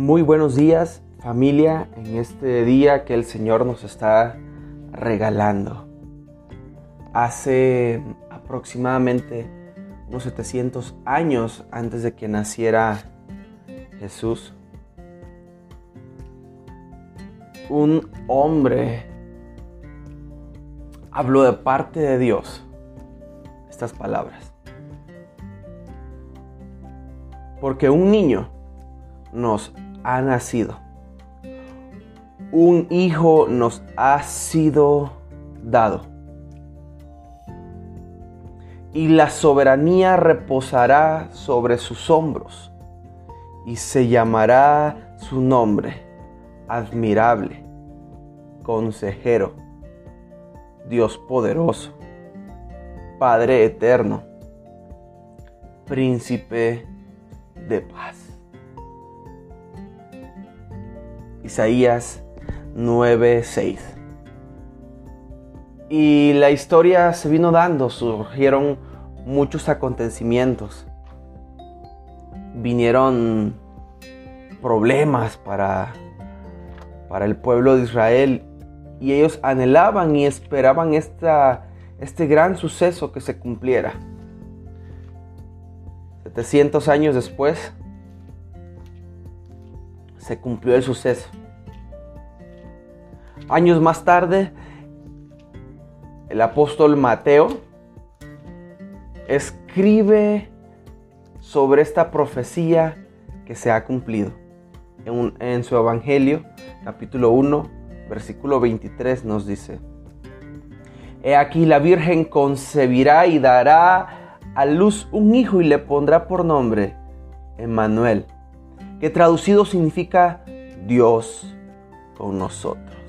Muy buenos días familia en este día que el Señor nos está regalando. Hace aproximadamente unos 700 años antes de que naciera Jesús, un hombre habló de parte de Dios estas palabras. Porque un niño nos ha nacido. Un hijo nos ha sido dado. Y la soberanía reposará sobre sus hombros. Y se llamará su nombre admirable, consejero, Dios poderoso, Padre eterno, príncipe de paz. Isaías 9:6. Y la historia se vino dando, surgieron muchos acontecimientos. Vinieron problemas para, para el pueblo de Israel y ellos anhelaban y esperaban esta, este gran suceso que se cumpliera. 700 años después se cumplió el suceso. Años más tarde, el apóstol Mateo escribe sobre esta profecía que se ha cumplido. En, su Evangelio, capítulo 1, versículo 23, nos dice, He aquí la Virgen concebirá y dará a luz un hijo y le pondrá por nombre Emmanuel, que traducido significa Dios con nosotros.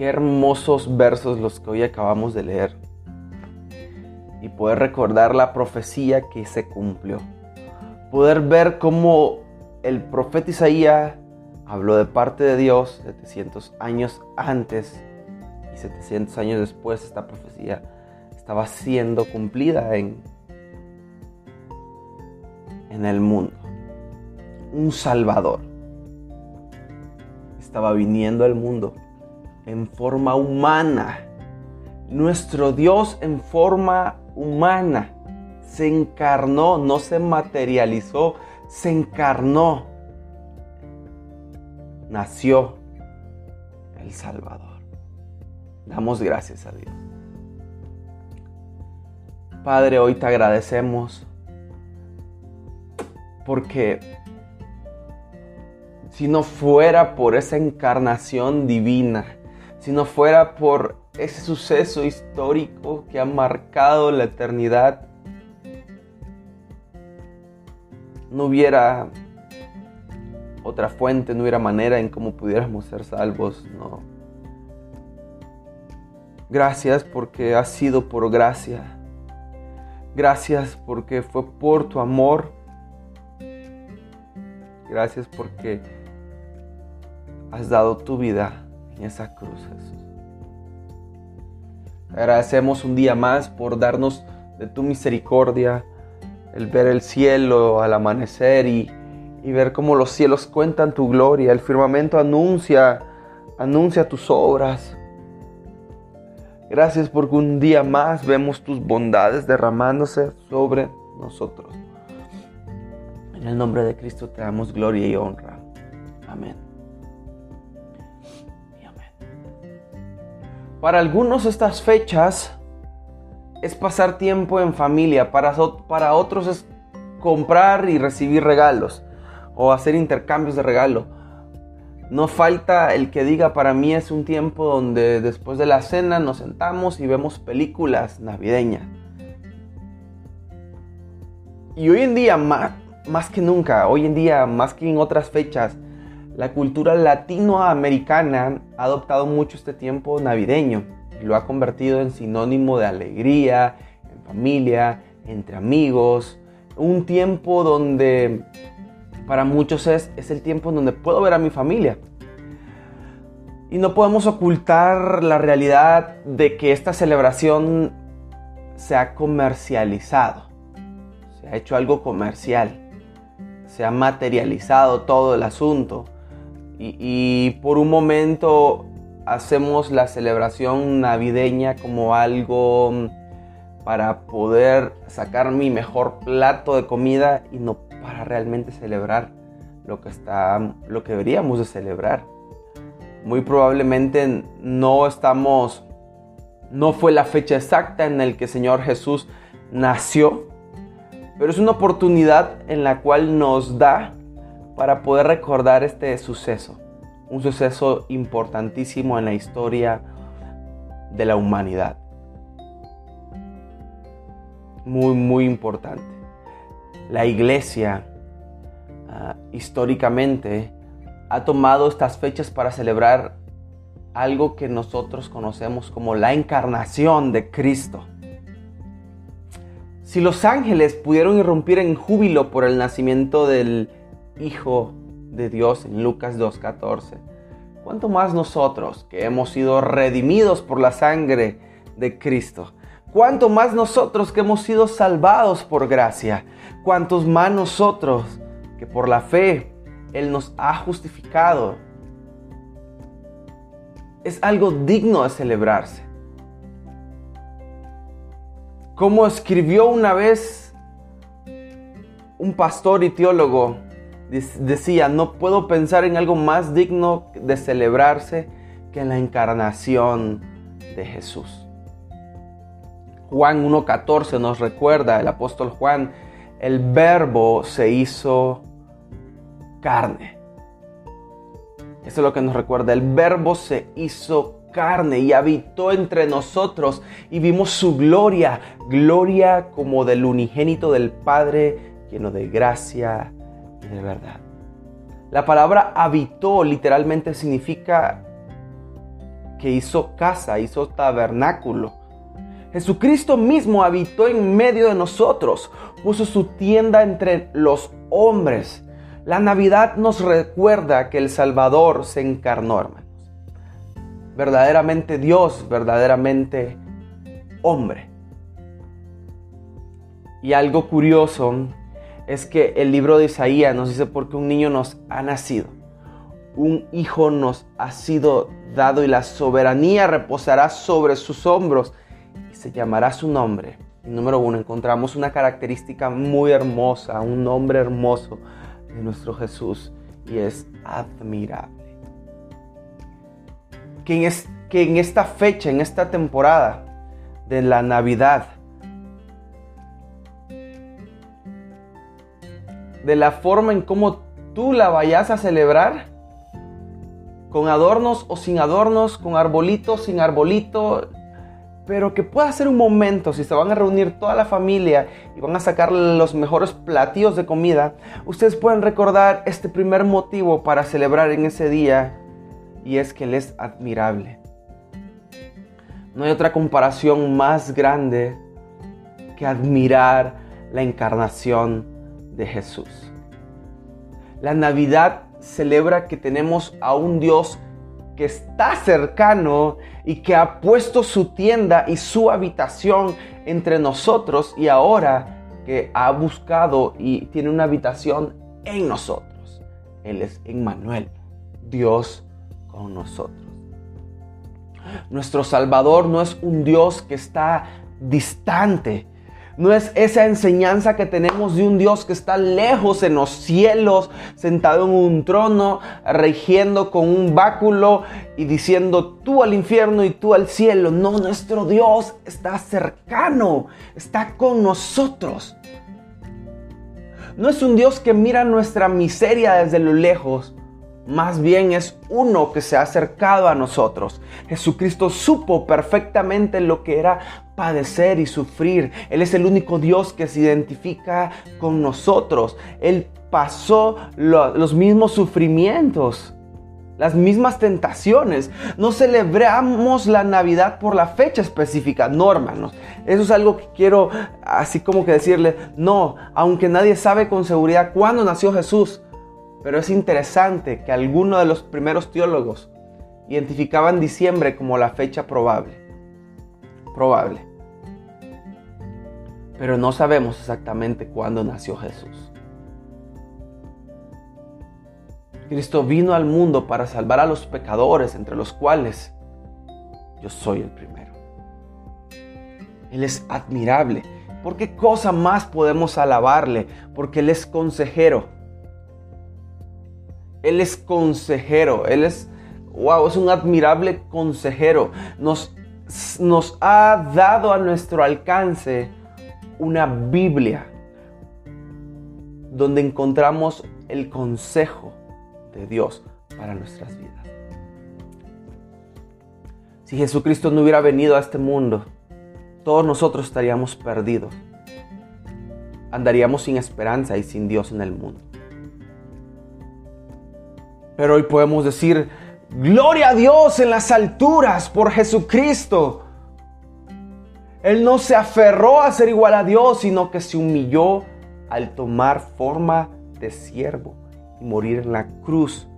Qué hermosos versos los que hoy acabamos de leer. Y poder recordar la profecía que se cumplió. Poder ver cómo el profeta Isaías habló de parte de Dios 700 años antes y 700 años después esta profecía estaba siendo cumplida en, en el mundo. Un Salvador estaba viniendo al mundo en forma humana. Nuestro Dios en forma humana se encarnó, no se materializó, se encarnó. Nació el Salvador. Damos gracias a Dios. Padre, hoy te agradecemos porque si no fuera por esa encarnación divina, si no fuera por ese suceso histórico que ha marcado la eternidad, no hubiera otra fuente, no hubiera manera en cómo pudiéramos ser salvos, no. Gracias porque ha sido por gracia. Gracias porque fue por tu amor. Gracias porque has dado tu vida esa cruz, Jesús. Agradecemos un día más por darnos de tu misericordia, el ver el cielo al amanecer y, y ver cómo los cielos cuentan tu gloria, el firmamento anuncia, anuncia tus obras. Gracias porque un día más vemos tus bondades derramándose sobre nosotros. En el nombre de Cristo te damos gloria y honra. Amén. Para algunos estas fechas es pasar tiempo en familia, para, para otros es comprar y recibir regalos o hacer intercambios de regalo. No falta el que diga para mí es un tiempo donde después de la cena nos sentamos y vemos películas navideñas. Y hoy en día, más, más que nunca, hoy en día, más que en otras fechas, la cultura latinoamericana ha adoptado mucho este tiempo navideño y lo ha convertido en sinónimo de alegría, en familia, entre amigos. Un tiempo donde para muchos es, es el tiempo en donde puedo ver a mi familia. Y no podemos ocultar la realidad de que esta celebración se ha comercializado, se ha hecho algo comercial se ha materializado todo el asunto. Y, por un momento hacemos la celebración navideña como algo mm, para poder sacar mi mejor plato de comida y no para realmente celebrar lo que está lo que deberíamos de celebrar. Muy probablemente no estamos no fue la fecha exacta en la que el Señor Jesús nació, pero es una oportunidad en la cual nos da para poder recordar este suceso, un suceso importantísimo en la historia de la humanidad. Muy, muy importante. La iglesia ah, históricamente ha tomado estas fechas para celebrar algo que nosotros conocemos como la encarnación de Cristo. Si los ángeles pudieron irrumpir en júbilo por el nacimiento del Hijo de Dios en Lucas 2.14, ¿cuánto más nosotros que hemos sido redimidos por la sangre de Cristo? ¿Cuánto más nosotros que hemos sido salvados por gracia? ¿Cuántos más nosotros que por la fe Él nos ha justificado? Es algo digno de celebrarse. Como escribió una vez un pastor y teólogo, decía, no puedo pensar en algo más digno de celebrarse que la encarnación de Jesús. Juan 1.14 nos recuerda, el apóstol Juan, el verbo se hizo carne. Eso es lo que nos recuerda, el verbo se hizo carne y habitó entre nosotros y vimos su gloria, gloria como del unigénito del Padre, lleno de gracia de verdad. La palabra habitó literalmente significa que hizo casa, hizo tabernáculo. Jesucristo mismo habitó en medio de nosotros, puso su tienda entre los hombres. La Navidad nos recuerda que el Salvador se encarnó, hermano verdaderamente Dios, verdaderamente hombre. Y algo curioso es que el libro de Isaías nos dice porque un niño nos ha nacido, un hijo nos ha sido dado y la soberanía reposará sobre sus hombros y se llamará su nombre. Y número uno, encontramos una característica muy hermosa, un nombre hermoso de nuestro Jesús y es admirable que en, que en esta fecha, en esta temporada de la Navidad, de la forma en cómo tú la vayas a celebrar, con adornos o sin adornos, con arbolito, sin arbolito, pero que pueda ser un momento, si se van a reunir toda la familia y van a sacar los mejores platillos de comida, ustedes pueden recordar este primer motivo para celebrar en ese día y es que Él es admirable. No hay otra comparación más grande que admirar la encarnación de Jesús. La Navidad celebra que tenemos a un Dios que está cercano y que ha puesto su tienda y su habitación entre nosotros y ahora que ha buscado y tiene una habitación en nosotros. Él es Emmanuel, Dios con nosotros. Nuestro Salvador no es un Dios que está distante. No es esa enseñanza que tenemos de un Dios que está lejos en los cielos, sentado en un trono, regiendo con un báculo y diciendo tú al infierno y tú al cielo. No, nuestro Dios está cercano, está con nosotros. No es un Dios que mira nuestra miseria desde lo lejos, más bien es uno que se ha acercado a nosotros. Jesucristo supo perfectamente lo que era padecer y sufrir. Él es el único Dios que se identifica con nosotros. Él pasó los mismos sufrimientos, las mismas tentaciones. No celebramos la Navidad por la fecha específica, no hermanos. Eso es algo que quiero así como que decirle, no, aunque nadie sabe con seguridad cuándo nació Jesús. Pero es interesante que algunos de los primeros teólogos identificaban diciembre como la fecha probable. Probable. Pero no sabemos exactamente cuándo nació Jesús. Cristo vino al mundo para salvar a los pecadores, entre los cuales yo soy el primero. Él es admirable. ¿Por qué cosa más podemos alabarle? Porque Él es consejero. Él es consejero. Él es, wow, es un admirable consejero. Nos, nos ha dado a nuestro alcance una Biblia donde encontramos el consejo de Dios para nuestras vidas. Si Jesucristo no hubiera venido a este mundo, todos nosotros estaríamos perdidos. Andaríamos sin esperanza y sin Dios en el mundo. Pero hoy podemos decir, gloria a Dios en las alturas por Jesucristo. Él no se aferró a ser igual a Dios, sino que se humilló al tomar forma de siervo y morir en la cruz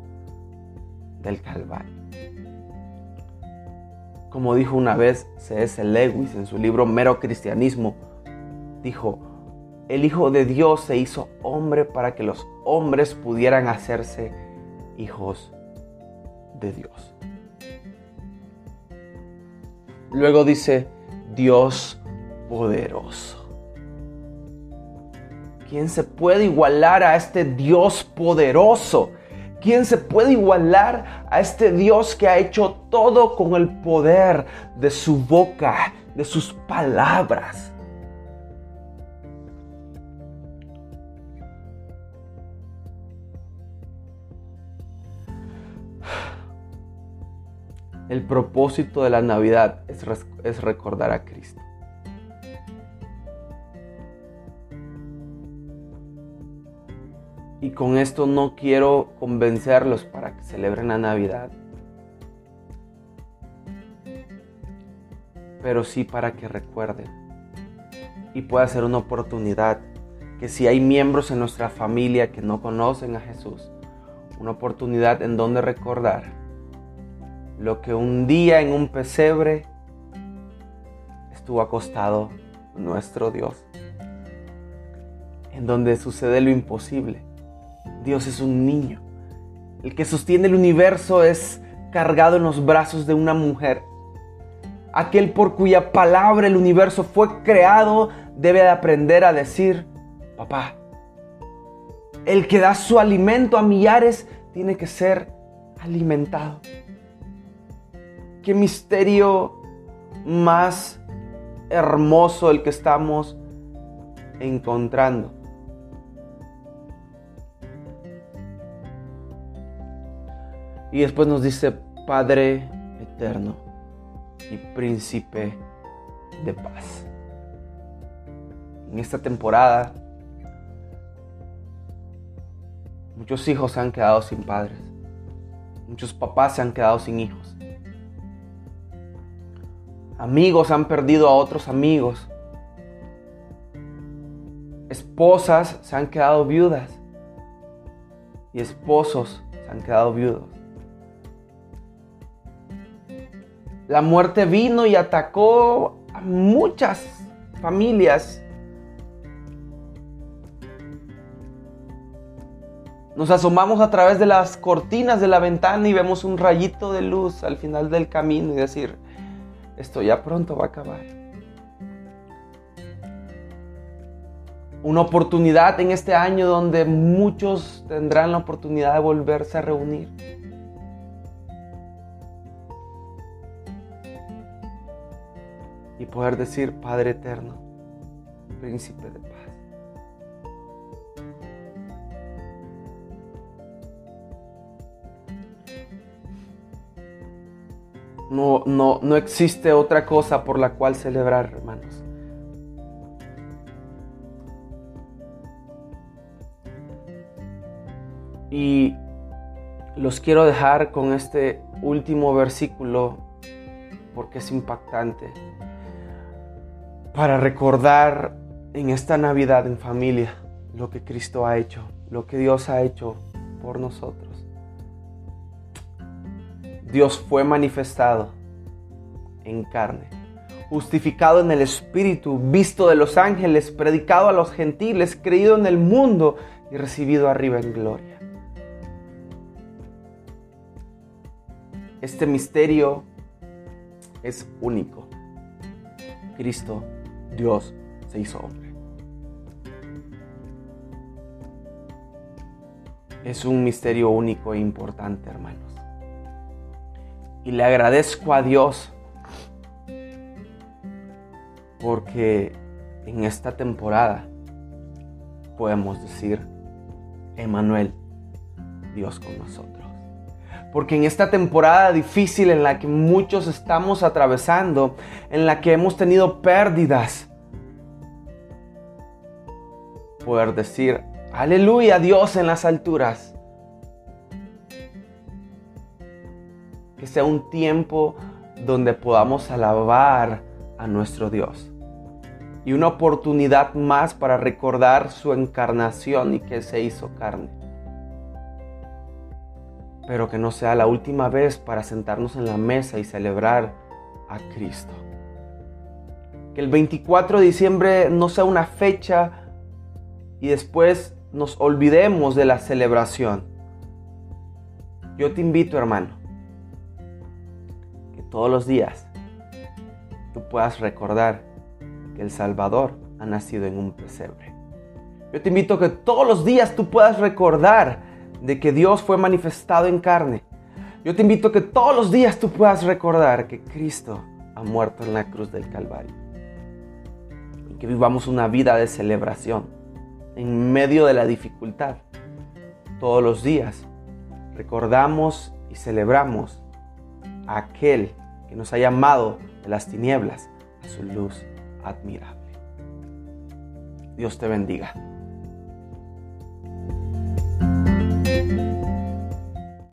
del Calvario. Como dijo una vez C.S. Lewis en su libro Mero Cristianismo, dijo, el Hijo de Dios se hizo hombre para que los hombres pudieran hacerse hijos de Dios. Luego dice, Dios poderoso. ¿Quién se puede igualar a este Dios poderoso? ¿Quién se puede igualar a este Dios que ha hecho todo con el poder de su boca, de sus palabras? El propósito de la Navidad es, recordar a Cristo. Y con esto no quiero convencerlos para que celebren la Navidad. Pero sí para que recuerden. Y pueda ser una oportunidad que si hay miembros en nuestra familia que no conocen a Jesús, una oportunidad en donde recordar lo que un día en un pesebre estuvo acostado nuestro Dios, en donde sucede lo imposible Dios es un niño. El que sostiene el universo es cargado en los brazos de una mujer. Aquel por cuya palabra el universo fue creado debe de aprender a decir, papá. El que da su alimento a millares tiene que ser alimentado. Qué misterio más hermoso el que estamos encontrando. Y después nos dice Padre eterno y príncipe de paz. En esta temporada, muchos hijos se han quedado sin padres. Muchos papás se han quedado sin hijos. Amigos han perdido a otros amigos. Esposas se han quedado viudas. Y esposos se han quedado viudos. La muerte vino y atacó a muchas familias. Nos asomamos a través de las cortinas de la ventana y vemos un rayito de luz al final del camino y decir, esto ya pronto va a acabar. Una oportunidad en este año donde muchos tendrán la oportunidad de volverse a reunir. y poder decir Padre eterno, príncipe de paz. No, no, no existe otra cosa por la cual celebrar, hermanos. Y los quiero dejar con este último versículo porque es impactante para recordar en esta Navidad en familia lo que Cristo ha hecho, lo que Dios ha hecho por nosotros. Dios fue manifestado en carne, justificado en el Espíritu, visto de los ángeles, predicado a los gentiles, creído en el mundo y recibido arriba en gloria. Este misterio es único. Cristo, Dios, se hizo hombre. Es un misterio único e importante, hermanos. Y le agradezco a Dios porque en esta temporada podemos decir, Emanuel, Dios con nosotros. Porque en esta temporada difícil en la que muchos estamos atravesando, en la que hemos tenido pérdidas, poder decir, aleluya Dios en las alturas. Que sea un tiempo donde podamos alabar a nuestro Dios. Y una oportunidad más para recordar su encarnación y que se hizo carne. Pero que no sea la última vez para sentarnos en la mesa y celebrar a Cristo. Que el 24 de diciembre no sea una fecha y después nos olvidemos de la celebración. Yo te invito, hermano, todos los días tú puedas recordar que el Salvador ha nacido en un pesebre. Yo te invito a que todos los días tú puedas recordar de que Dios fue manifestado en carne. Yo te invito a que todos los días tú puedas recordar que Cristo ha muerto en la cruz del Calvario. Y que vivamos una vida de celebración en medio de la dificultad. Todos los días recordamos y celebramos a aquel que nos ha llamado de las tinieblas a su luz admirable. Dios te bendiga.